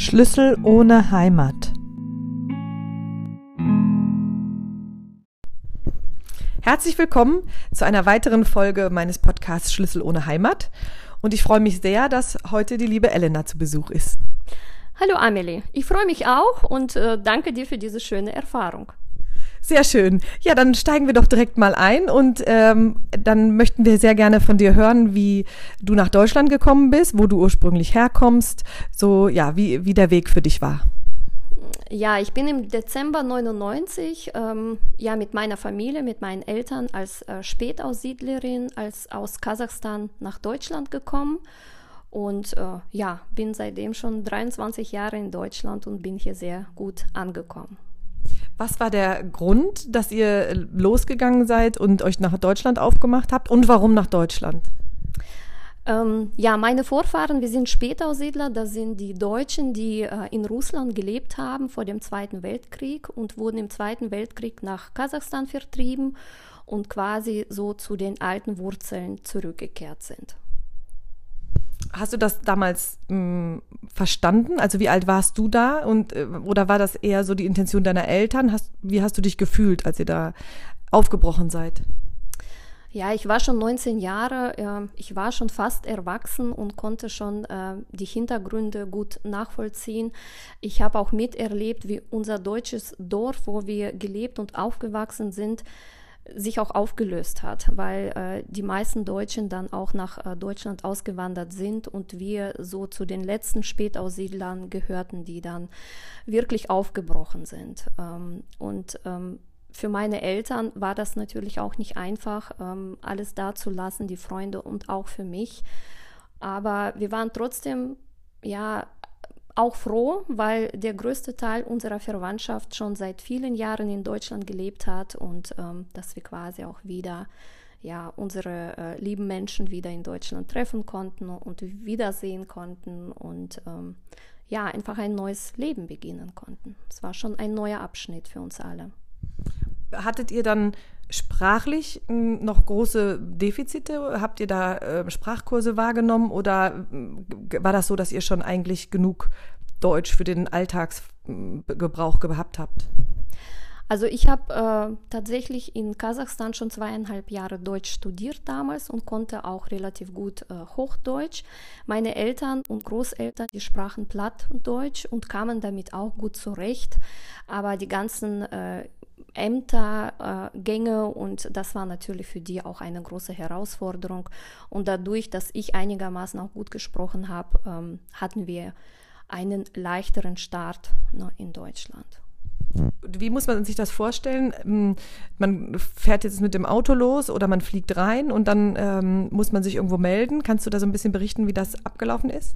Schlüssel ohne Heimat. Herzlich willkommen zu einer weiteren Folge meines Podcasts Schlüssel ohne Heimat. Und ich freue mich sehr, dass heute die liebe Elena zu Besuch ist. Hallo Amelie, ich freue mich auch und äh, danke dir für diese schöne Erfahrung. Sehr schön. Ja, dann steigen wir doch direkt mal ein und ähm, dann möchten wir sehr gerne von dir hören, wie du nach Deutschland gekommen bist, wo du ursprünglich herkommst, so ja, wie, wie der Weg für dich war. Ja, ich bin im Dezember 99 ähm, ja mit meiner Familie, mit meinen Eltern als äh, Spätaussiedlerin, als aus Kasachstan nach Deutschland gekommen und äh, ja, bin seitdem schon 23 Jahre in Deutschland und bin hier sehr gut angekommen. Was war der Grund, dass ihr losgegangen seid und euch nach Deutschland aufgemacht habt und warum nach Deutschland? Ähm, ja, meine Vorfahren, wir sind Spätaussiedler, das sind die Deutschen, die äh, in Russland gelebt haben vor dem Zweiten Weltkrieg und wurden im Zweiten Weltkrieg nach Kasachstan vertrieben und quasi so zu den alten Wurzeln zurückgekehrt sind. Hast du das damals mh, hm, verstanden? Also wie alt warst du da? Und, äh, oder war das eher so die Intention deiner Eltern? Hast, wie hast du dich gefühlt, als ihr da aufgebrochen seid? Ja, ich war schon 19 Jahre, äh, ich war schon fast erwachsen und konnte schon äh, die Hintergründe gut nachvollziehen. Ich habe auch miterlebt, wie unser deutsches Dorf, wo wir gelebt und aufgewachsen sind, sich auch aufgelöst hat, weil äh, die meisten Deutschen dann auch nach äh, Deutschland ausgewandert sind und wir so zu den letzten Spätaussiedlern gehörten, die dann wirklich aufgebrochen sind. Ähm, und ähm, für meine Eltern war das natürlich auch nicht einfach, ähm, alles da zu lassen, die Freunde und auch für mich. Aber wir waren trotzdem ja auch froh, weil der größte Teil unserer Verwandtschaft schon seit vielen Jahren in Deutschland gelebt hat und ähm, dass wir quasi auch wieder ja, unsere äh, lieben Menschen wieder in Deutschland treffen konnten und wiedersehen konnten und ähm, ja, einfach ein neues Leben beginnen konnten. Es war schon ein neuer Abschnitt für uns alle. Hattet ihr dann sprachlich hm, noch große Defizite? Habt ihr da äh, Sprachkurse wahrgenommen oder hm, war das so, dass ihr schon eigentlich genug Deutsch für den Alltagsgebrauch gehabt habt? Also ich habe äh, tatsächlich in Kasachstan schon zweieinhalb Jahre Deutsch studiert damals und konnte auch relativ gut äh, Hochdeutsch. Meine Eltern und Großeltern, die sprachen Plattdeutsch und kamen damit auch gut zurecht. Aber die ganzen äh, Ämtergänge äh, und das war natürlich für die auch eine große Herausforderung. Und dadurch, dass ich einigermaßen auch gut gesprochen habe, ähm, hatten wir einen leichteren Start ne, in Deutschland. Wie muss man sich das vorstellen? Ähm, man fährt jetzt mit dem Auto los oder man fliegt rein und dann ähm, muss man sich irgendwo melden. Kannst du da so ein bisschen berichten, wie das abgelaufen ist?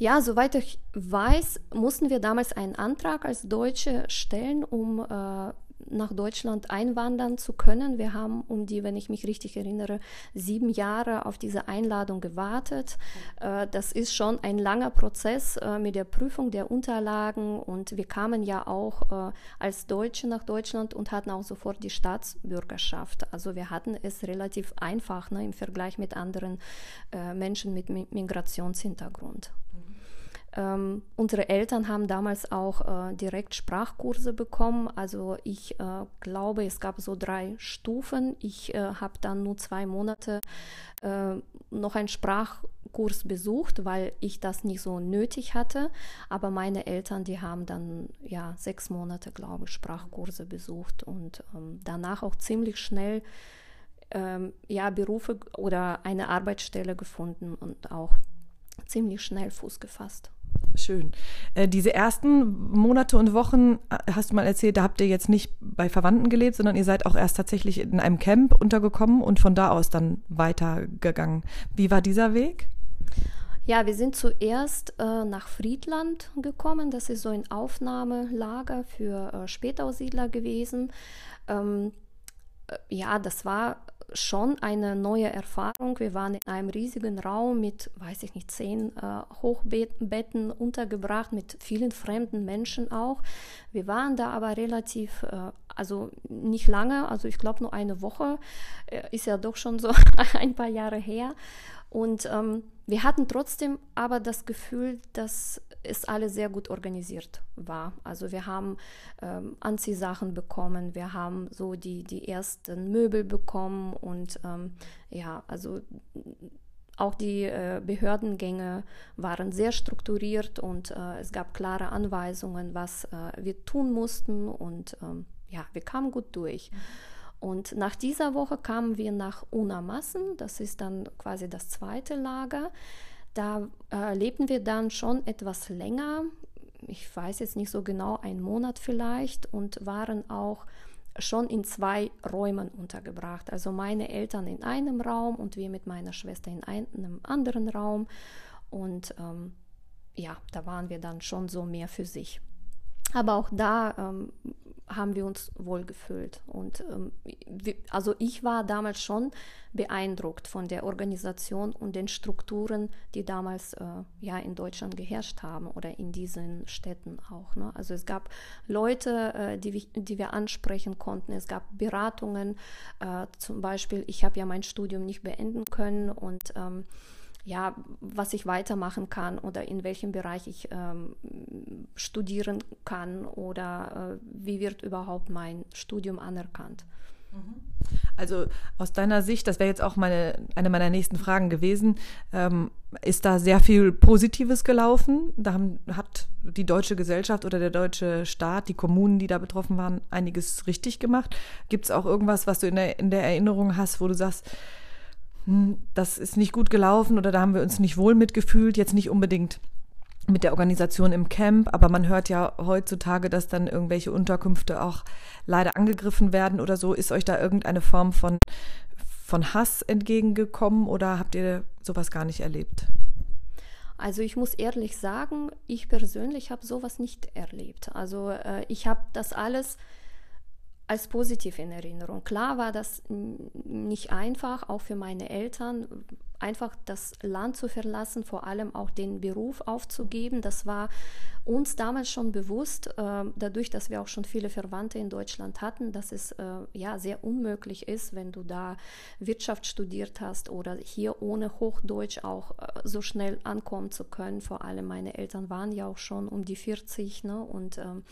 Ja, soweit ich weiß, mussten wir damals einen Antrag als Deutsche stellen, um äh, nach Deutschland einwandern zu können. Wir haben um die, wenn ich mich richtig erinnere, sieben Jahre auf diese Einladung gewartet. Äh, das ist schon ein langer Prozess äh, mit der Prüfung der Unterlagen und wir kamen ja auch äh, als Deutsche nach Deutschland und hatten auch sofort die Staatsbürgerschaft. Also wir hatten es relativ einfach ne, im Vergleich mit anderen Menschen mit Migrationshintergrund. Ähm, unsere Eltern haben damals auch äh, direkt Sprachkurse bekommen. Also ich äh, glaube, es gab so drei Stufen. Ich äh, habe dann nur zwei Monate äh, noch einen Sprachkurs besucht, weil ich das nicht so nötig hatte. Aber meine Eltern, die haben dann ja sechs Monate, glaube ich, Sprachkurse besucht und ähm, danach auch ziemlich schnell ähm, ja Berufe oder eine Arbeitsstelle gefunden und auch ziemlich schnell Fuß gefasst. Schön. Äh, diese ersten Monate und Wochen, äh, hast du mal erzählt, da habt ihr jetzt nicht bei Verwandten gelebt, sondern ihr seid auch erst tatsächlich in einem Camp untergekommen und von da aus dann weitergegangen. Wie war dieser Weg? Ja, wir sind zuerst äh, nach Friedland gekommen. Das ist so ein Aufnahmelager für äh, Spätaussiedler gewesen. Ähm, äh, ja, das war schon eine neue Erfahrung. Wir waren in einem riesigen Raum mit, weiß ich nicht, zehn äh, Hochbetten untergebracht, mit vielen fremden Menschen auch. Wir waren da aber relativ, äh, also nicht lange, also ich glaube nur eine Woche, äh, ist ja doch schon so ein paar Jahre her. Und ähm, wir hatten trotzdem aber das Gefühl, dass es alles sehr gut organisiert war. Also wir haben ähm, Anziehsachen bekommen, wir haben so die, die ersten Möbel bekommen und ähm, ja, also auch die äh, Behördengänge waren sehr strukturiert und äh, es gab klare Anweisungen, was äh, wir tun mussten und ähm, ja, wir kamen gut durch. Und nach dieser Woche kamen wir nach Unamassen, das ist dann quasi das zweite Lager. Da äh, lebten wir dann schon etwas länger, ich weiß jetzt nicht so genau, einen Monat vielleicht, und waren auch schon in zwei Räumen untergebracht. Also meine Eltern in einem Raum und wir mit meiner Schwester in einem anderen Raum. Und ähm, ja, da waren wir dann schon so mehr für sich. Aber auch da ähm, haben wir uns wohl gefühlt. Und ähm, also ich war damals schon beeindruckt von der Organisation und den Strukturen, die damals äh, ja in Deutschland geherrscht haben oder in diesen Städten auch. Ne? Also es gab Leute, äh, die, die wir ansprechen konnten. Es gab Beratungen. Äh, zum Beispiel, ich habe ja mein Studium nicht beenden können und ähm, ja, was ich weitermachen kann oder in welchem Bereich ich ähm, studieren kann oder äh, wie wird überhaupt mein Studium anerkannt. Mhm. Also aus deiner Sicht, das wäre jetzt auch meine, eine meiner nächsten Fragen gewesen, ähm, ist da sehr viel Positives gelaufen? Da haben, hat die deutsche Gesellschaft oder der deutsche Staat, die Kommunen, die da betroffen waren, einiges richtig gemacht? Gibt es auch irgendwas, was du in der, in der Erinnerung hast, wo du sagst, das ist nicht gut gelaufen oder da haben wir uns nicht wohl mitgefühlt, jetzt nicht unbedingt mit der Organisation im Camp, aber man hört ja heutzutage, dass dann irgendwelche Unterkünfte auch leider angegriffen werden oder so. Ist euch da irgendeine Form von, von Hass entgegengekommen oder habt ihr sowas gar nicht erlebt? Also ich muss ehrlich sagen, ich persönlich habe sowas nicht erlebt. Also äh, ich habe das alles als positiv in Erinnerung. Klar war das nicht einfach, auch für meine Eltern, einfach das Land zu verlassen, vor allem auch den Beruf aufzugeben. Das war uns damals schon bewusst, äh, dadurch, dass wir auch schon viele Verwandte in Deutschland hatten, dass es äh, ja sehr unmöglich ist, wenn du da Wirtschaft studiert hast oder hier ohne Hochdeutsch auch äh, so schnell ankommen zu können. Vor allem meine Eltern waren ja auch schon um die 40 ne? und ähm,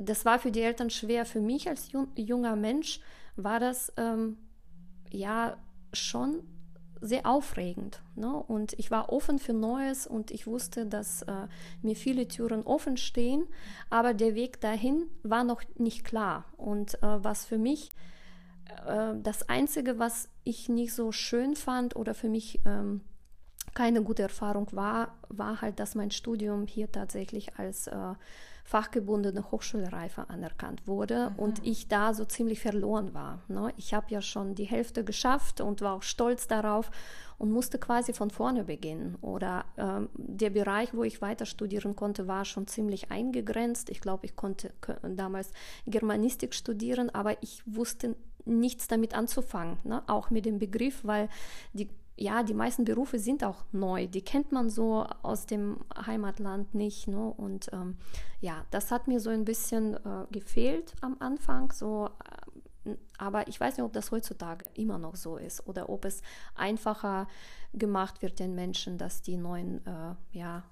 das war für die Eltern schwer. Für mich als junger Mensch war das ähm, ja schon sehr aufregend. Ne? Und ich war offen für Neues und ich wusste, dass äh, mir viele Türen offen stehen, aber der Weg dahin war noch nicht klar. Und äh, was für mich äh, das Einzige, was ich nicht so schön fand oder für mich ähm, keine gute Erfahrung war, war halt, dass mein Studium hier tatsächlich als äh, fachgebundene Hochschulreife anerkannt wurde mhm. und ich da so ziemlich verloren war. Ne? Ich habe ja schon die Hälfte geschafft und war auch stolz darauf und musste quasi von vorne beginnen. Oder ähm, der Bereich, wo ich weiter studieren konnte, war schon ziemlich eingegrenzt. Ich glaube, ich konnte damals Germanistik studieren, aber ich wusste nichts damit anzufangen, ne? auch mit dem Begriff, weil die ja, die meisten Berufe sind auch neu. Die kennt man so aus dem Heimatland nicht. Ne? Und ähm, ja, das hat mir so ein bisschen äh, gefehlt am Anfang. So, äh, aber ich weiß nicht, ob das heutzutage immer noch so ist oder ob es einfacher gemacht wird den Menschen, dass die neuen, äh, ja,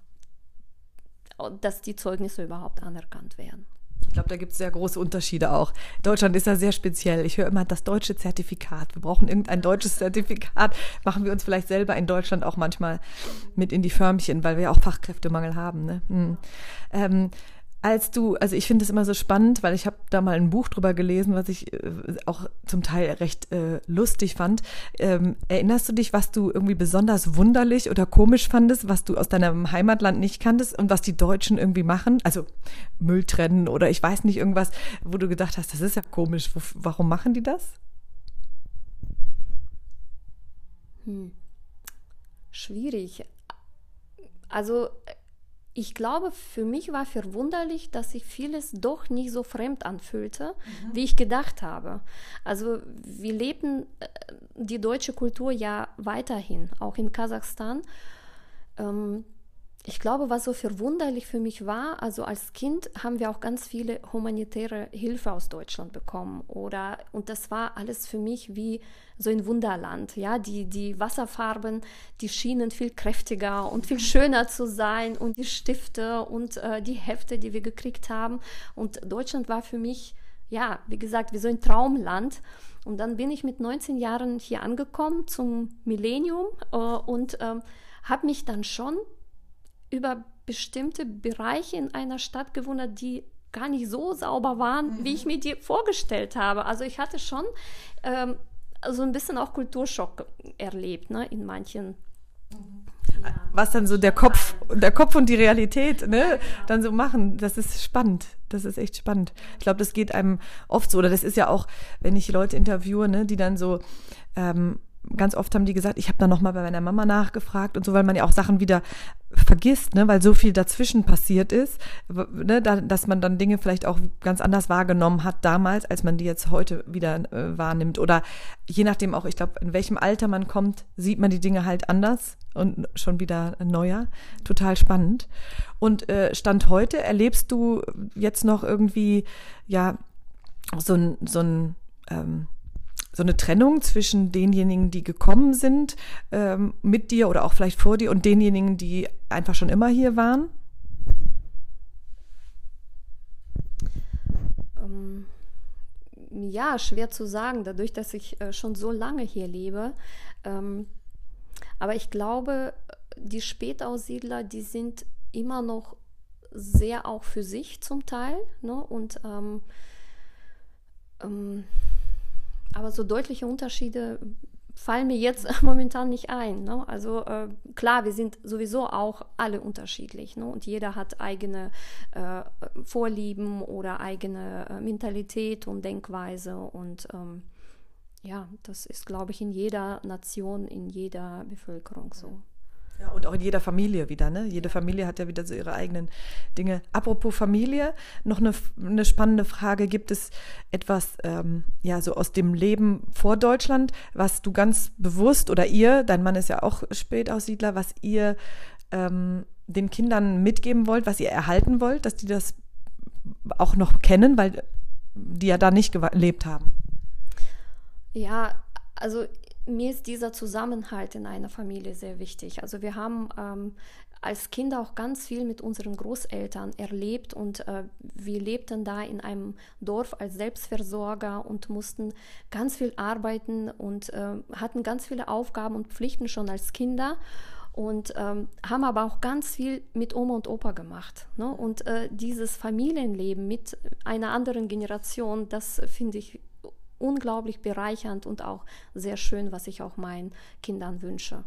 dass die Zeugnisse überhaupt anerkannt werden. Ich glaube, da gibt es sehr große Unterschiede auch. Deutschland ist ja sehr speziell. Ich höre immer das deutsche Zertifikat. Wir brauchen irgendein deutsches Zertifikat. Machen wir uns vielleicht selber in Deutschland auch manchmal mit in die Förmchen, weil wir ja auch Fachkräftemangel haben. Ne? Hm. Ähm, als du, also ich finde es immer so spannend, weil ich habe da mal ein Buch drüber gelesen, was ich äh, auch zum Teil recht äh, lustig fand. Ähm, erinnerst du dich, was du irgendwie besonders wunderlich oder komisch fandest, was du aus deinem Heimatland nicht kanntest und was die Deutschen irgendwie machen? Also Müll trennen oder ich weiß nicht irgendwas, wo du gedacht hast, das ist ja komisch. Wo, warum machen die das? Hm. Schwierig. Also ich glaube, für mich war verwunderlich, dass sich vieles doch nicht so fremd anfühlte, mhm. wie ich gedacht habe. Also wir leben äh, die deutsche Kultur ja weiterhin, auch in Kasachstan. Ähm, ich glaube, was so verwunderlich für mich war, also als Kind haben wir auch ganz viele humanitäre Hilfe aus Deutschland bekommen. Oder und das war alles für mich wie so ein Wunderland, ja, die die Wasserfarben, die schienen viel kräftiger und viel schöner zu sein und die Stifte und äh, die Hefte, die wir gekriegt haben. Und Deutschland war für mich ja, wie gesagt, wie so ein Traumland. Und dann bin ich mit 19 Jahren hier angekommen zum Millennium äh, und äh, habe mich dann schon über bestimmte Bereiche in einer Stadt gewundert, die gar nicht so sauber waren, mhm. wie ich mir die vorgestellt habe. Also ich hatte schon ähm, so ein bisschen auch Kulturschock erlebt, ne, in manchen was dann so der Kopf, der Kopf und die Realität, ne, dann so machen. Das ist spannend. Das ist echt spannend. Ich glaube, das geht einem oft so. Oder das ist ja auch, wenn ich Leute interviewe, ne, die dann so ähm, ganz oft haben die gesagt, ich habe dann nochmal bei meiner Mama nachgefragt und so, weil man ja auch Sachen wieder vergisst, ne, weil so viel dazwischen passiert ist, ne, da, dass man dann Dinge vielleicht auch ganz anders wahrgenommen hat damals, als man die jetzt heute wieder äh, wahrnimmt. Oder je nachdem auch, ich glaube, in welchem Alter man kommt, sieht man die Dinge halt anders und schon wieder neuer. Total spannend. Und äh, Stand heute erlebst du jetzt noch irgendwie, ja, so ein, so ein ähm, so eine Trennung zwischen denjenigen, die gekommen sind ähm, mit dir oder auch vielleicht vor dir und denjenigen, die einfach schon immer hier waren? Ähm, ja, schwer zu sagen, dadurch, dass ich äh, schon so lange hier lebe. Ähm, aber ich glaube, die Spätaussiedler, die sind immer noch sehr auch für sich zum Teil. Ne? Und ähm, aber so deutliche Unterschiede fallen mir jetzt momentan nicht ein. Ne? Also äh, klar, wir sind sowieso auch alle unterschiedlich ne? und jeder hat eigene äh, Vorlieben oder eigene äh, Mentalität und Denkweise und ähm, ja, das ist, glaube ich, in jeder Nation, in jeder Bevölkerung so. Ja, und auch in jeder Familie wieder, ne? Jede Familie hat ja wieder so ihre eigenen Dinge. Apropos Familie, noch eine, eine spannende Frage. Gibt es etwas, ähm, ja, so aus dem Leben vor Deutschland, was du ganz bewusst oder ihr, dein Mann ist ja auch Spätaussiedler, was ihr ähm, den Kindern mitgeben wollt, was ihr erhalten wollt, dass die das auch noch kennen, weil die ja da nicht gelebt haben? Ja, also mir ist dieser Zusammenhalt in einer Familie sehr wichtig. Also wir haben ähm, als Kinder auch ganz viel mit unseren Großeltern erlebt und äh, wir lebten da in einem Dorf als Selbstversorger und mussten ganz viel arbeiten und äh, hatten ganz viele Aufgaben und Pflichten schon als Kinder und ähm, haben aber auch ganz viel mit Oma und Opa gemacht. Ne? Und äh, dieses Familienleben mit einer anderen Generation, das finde ich unglaublich bereichernd und auch sehr schön, was ich auch meinen Kindern wünsche.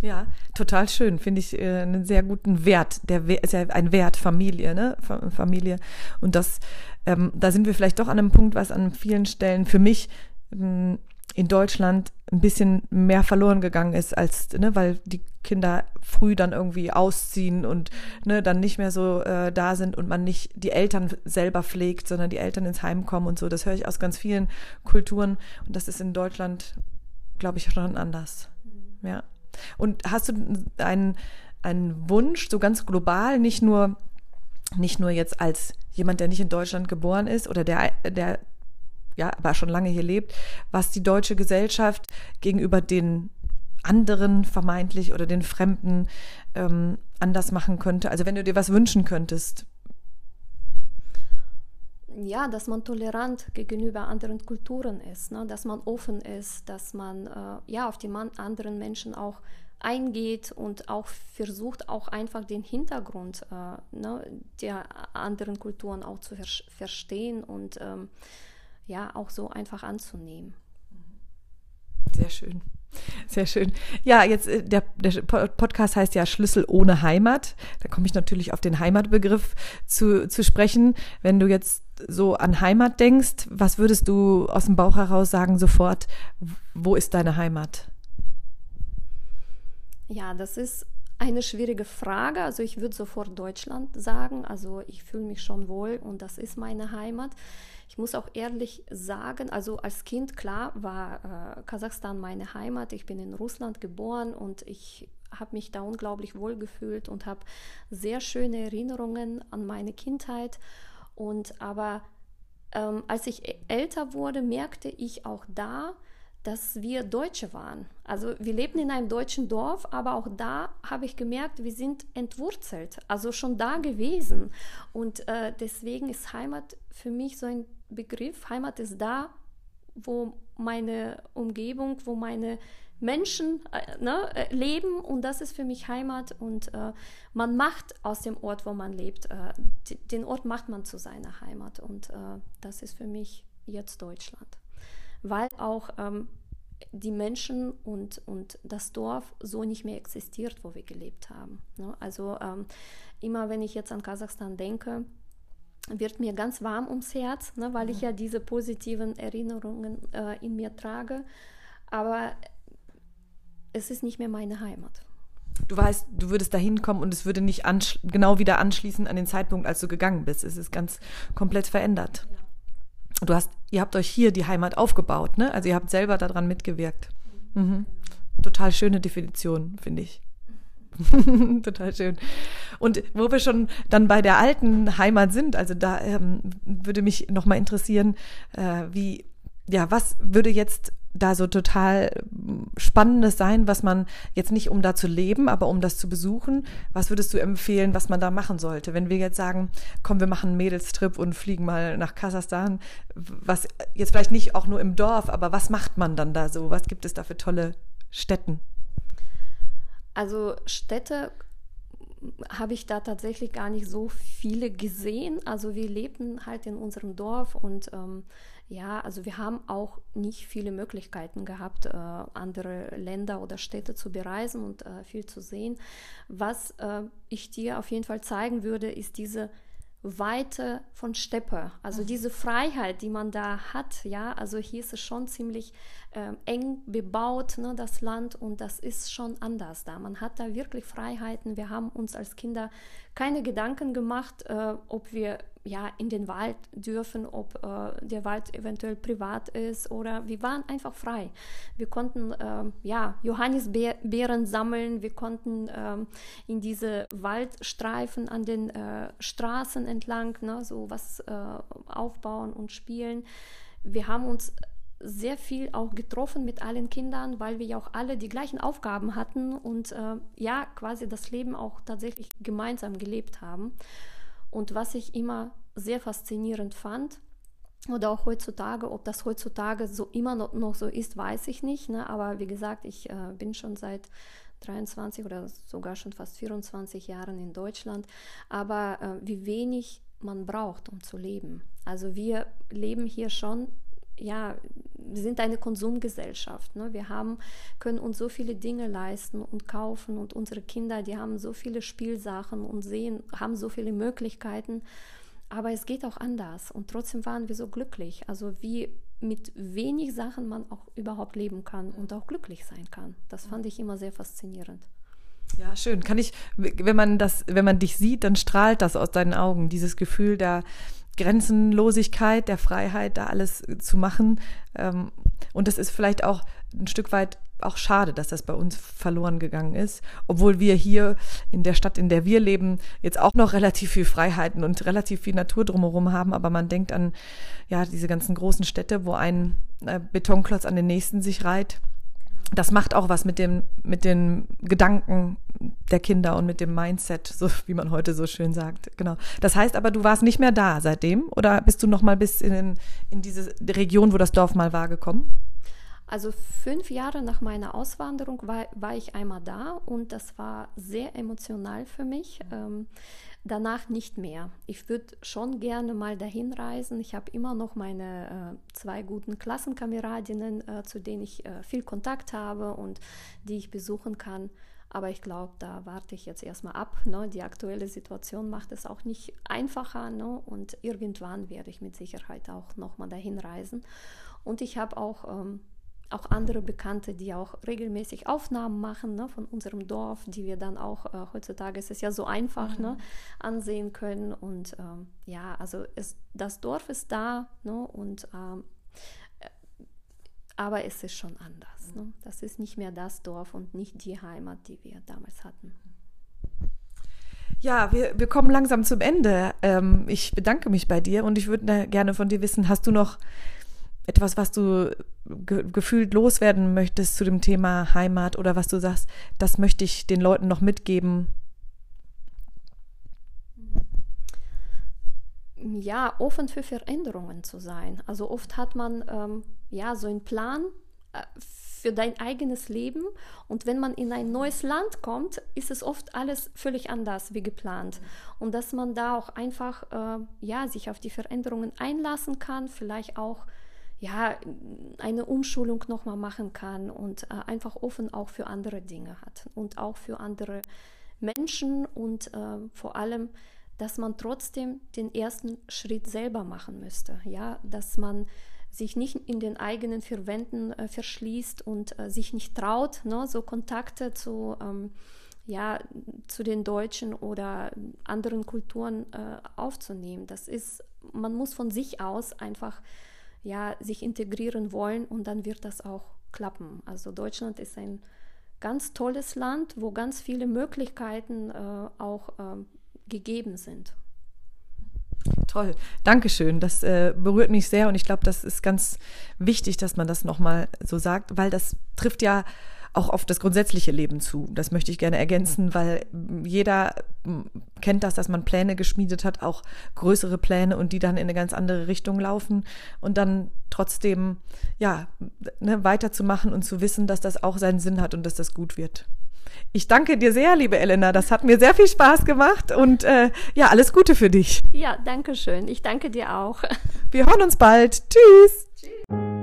Ja, total schön. Finde ich äh, einen sehr guten Wert. Der ist ja ein Wert, Familie, ne? Familie. Und das, ähm, da sind wir vielleicht doch an einem Punkt, was an vielen Stellen für mich ähm, in Deutschland ein bisschen mehr verloren gegangen ist, als, ne, weil die Kinder früh dann irgendwie ausziehen und ne, dann nicht mehr so äh, da sind und man nicht die Eltern selber pflegt, sondern die Eltern ins Heim kommen und so. Das höre ich aus ganz vielen Kulturen und das ist in Deutschland, glaube ich, schon anders. Mhm. Ja. Und hast du einen, einen Wunsch, so ganz global, nicht nur, nicht nur jetzt als jemand, der nicht in Deutschland geboren ist oder der, der ja, aber schon lange hier lebt, was die deutsche Gesellschaft gegenüber den anderen vermeintlich oder den Fremden ähm, anders machen könnte. Also wenn du dir was wünschen könntest. Ja, dass man tolerant gegenüber anderen Kulturen ist, ne? dass man offen ist, dass man äh, ja auf die man anderen Menschen auch eingeht und auch versucht, auch einfach den Hintergrund äh, ne, der anderen Kulturen auch zu ver verstehen und ähm, ja auch so einfach anzunehmen. Sehr schön. Sehr schön. Ja, jetzt äh, der, der Podcast heißt ja Schlüssel ohne Heimat. Da komme ich natürlich auf den Heimatbegriff zu, zu sprechen. Wenn du jetzt so an Heimat denkst, was würdest du aus dem Bauch heraus sagen sofort? Wo ist deine Heimat? Ja, das ist eine schwierige Frage. Also ich würde sofort Deutschland sagen. Also ich fühle mich schon wohl und das ist meine Heimat. Ich muss auch ehrlich sagen, also als Kind klar war äh, Kasachstan meine Heimat. Ich bin in Russland geboren und ich habe mich da unglaublich wohl gefühlt und habe sehr schöne Erinnerungen an meine Kindheit. Und aber ähm, als ich älter wurde, merkte ich auch da, dass wir Deutsche waren. Also wir lebten in einem deutschen Dorf, aber auch da habe ich gemerkt, wir sind entwurzelt, also schon da gewesen. Und äh, deswegen ist Heimat für mich so ein Begriff. Heimat ist da, wo meine Umgebung, wo meine Menschen äh, ne, äh, leben und das ist für mich Heimat und äh, man macht aus dem Ort, wo man lebt, äh, den Ort macht man zu seiner Heimat und das ist für mich jetzt Deutschland weil auch ähm, die Menschen und, und das Dorf so nicht mehr existiert, wo wir gelebt haben. Ne? Also ähm, immer wenn ich jetzt an Kasachstan denke, wird mir ganz warm ums Herz, ne, weil ich ja diese positiven Erinnerungen äh, in mir trage. Aber es ist nicht mehr meine Heimat. Du weißt, du würdest da hinkommen und es würde nicht genau wieder anschließen an den Zeitpunkt, als du gegangen bist. Es ist ganz komplett verändert. Ja du hast, ihr habt euch hier die Heimat aufgebaut, ne? Also ihr habt selber daran mitgewirkt. Mhm. Total schöne Definition, finde ich. Total schön. Und wo wir schon dann bei der alten Heimat sind, also da ähm, würde mich nochmal interessieren, äh, wie, ja, was würde jetzt da so total Spannendes sein, was man jetzt nicht um da zu leben, aber um das zu besuchen. Was würdest du empfehlen, was man da machen sollte? Wenn wir jetzt sagen, komm, wir machen einen Mädelstrip und fliegen mal nach Kasachstan, was jetzt vielleicht nicht auch nur im Dorf, aber was macht man dann da so? Was gibt es da für tolle Städten? Also Städte habe ich da tatsächlich gar nicht so viele gesehen. Also wir lebten halt in unserem Dorf und ähm, ja, also wir haben auch nicht viele Möglichkeiten gehabt, äh, andere Länder oder Städte zu bereisen und äh, viel zu sehen. Was äh, ich dir auf jeden Fall zeigen würde, ist diese Weite von Steppe, also mhm. diese Freiheit, die man da hat, ja, also hier ist es schon ziemlich äh, eng bebaut, ne, das Land und das ist schon anders da. Man hat da wirklich Freiheiten. Wir haben uns als Kinder keine Gedanken gemacht, äh, ob wir ja in den Wald dürfen, ob äh, der Wald eventuell privat ist oder wir waren einfach frei. Wir konnten äh, ja Johannisbeeren sammeln, wir konnten äh, in diese Waldstreifen an den äh, Straßen entlang ne, so was äh, aufbauen und spielen. Wir haben uns sehr viel auch getroffen mit allen Kindern, weil wir ja auch alle die gleichen Aufgaben hatten und äh, ja quasi das Leben auch tatsächlich gemeinsam gelebt haben. Und was ich immer sehr faszinierend fand, oder auch heutzutage, ob das heutzutage so immer noch, noch so ist, weiß ich nicht. Ne? Aber wie gesagt, ich äh, bin schon seit 23 oder sogar schon fast 24 Jahren in Deutschland. Aber äh, wie wenig man braucht, um zu leben. Also wir leben hier schon ja, wir sind eine Konsumgesellschaft. Ne? Wir haben, können uns so viele Dinge leisten und kaufen und unsere Kinder, die haben so viele Spielsachen und sehen, haben so viele Möglichkeiten. Aber es geht auch anders und trotzdem waren wir so glücklich. Also wie mit wenig Sachen man auch überhaupt leben kann und auch glücklich sein kann. Das fand ich immer sehr faszinierend. Ja, schön. Kann ich, wenn man das, wenn man dich sieht, dann strahlt das aus deinen Augen, dieses Gefühl der, Grenzenlosigkeit, der Freiheit, da alles zu machen. Ähm, und das ist vielleicht auch ein Stück weit auch schade, dass das bei uns verloren gegangen ist, obwohl wir hier in der Stadt, in der wir leben, jetzt auch noch relativ viel Freiheiten und relativ viel Natur drumherum haben. Aber man denkt an ja diese ganzen großen Städte, wo ein äh, Betonklotz an den nächsten sich reiht das macht auch was mit dem, mit den Gedanken der Kinder und mit dem Mindset, so wie man heute so schön sagt. Genau. Das heißt aber, du warst nicht mehr da seitdem oder bist du noch mal bis in, in diese Region, wo das Dorf mal war, gekommen? Also fünf Jahre nach meiner Auswanderung war, war ich einmal da und das war sehr emotional für mich. Ähm, danach nicht mehr. Ich würde schon gerne mal dahin reisen. Ich habe immer noch meine äh, zwei guten Klassenkameradinnen, äh, zu denen ich äh, viel Kontakt habe und die ich besuchen kann. Aber ich glaube, da warte ich jetzt erstmal ab. Ne? Die aktuelle Situation macht es auch nicht einfacher. Ne? Und irgendwann werde ich mit Sicherheit auch nochmal dahin reisen. Und ich habe auch ähm, auch andere Bekannte, die auch regelmäßig Aufnahmen machen ne, von unserem Dorf, die wir dann auch, äh, heutzutage ist es ja so einfach, ne, mhm. ne, ansehen können. Und ähm, ja, also es, das Dorf ist da ne, und ähm, äh, aber es ist schon anders. Ne? Das ist nicht mehr das Dorf und nicht die Heimat, die wir damals hatten. Ja, wir, wir kommen langsam zum Ende. Ähm, ich bedanke mich bei dir und ich würde gerne von dir wissen, hast du noch etwas, was du ge gefühlt loswerden möchtest zu dem Thema Heimat oder was du sagst, das möchte ich den Leuten noch mitgeben? Ja, offen für Veränderungen zu sein. Also oft hat man ähm, ja so einen Plan äh, für dein eigenes Leben und wenn man in ein neues Land kommt, ist es oft alles völlig anders wie geplant und dass man da auch einfach äh, ja sich auf die Veränderungen einlassen kann, vielleicht auch ja, eine Umschulung nochmal machen kann und äh, einfach offen auch für andere Dinge hat und auch für andere Menschen und äh, vor allem, dass man trotzdem den ersten Schritt selber machen müsste, ja, dass man sich nicht in den eigenen vier Wänden äh, verschließt und äh, sich nicht traut, ne, so Kontakte zu ähm, ja, zu den Deutschen oder anderen Kulturen äh, aufzunehmen. Das ist, man muss von sich aus einfach ja, sich integrieren wollen und dann wird das auch klappen. Also Deutschland ist ein ganz tolles Land, wo ganz viele Möglichkeiten äh, auch äh, gegeben sind. Toll, Dankeschön. Das äh, berührt mich sehr und ich glaube, das ist ganz wichtig, dass man das nochmal so sagt, weil das trifft ja auch auf das grundsätzliche Leben zu. Das möchte ich gerne ergänzen, weil jeder kennt das, dass man Pläne geschmiedet hat, auch größere Pläne und die dann in eine ganz andere Richtung laufen und dann trotzdem ja ne, weiterzumachen und zu wissen, dass das auch seinen Sinn hat und dass das gut wird. Ich danke dir sehr, liebe Elena. Das hat mir sehr viel Spaß gemacht und äh, ja, alles Gute für dich. Ja, danke schön. Ich danke dir auch. Wir hören uns bald. Tschüss. Tschüss.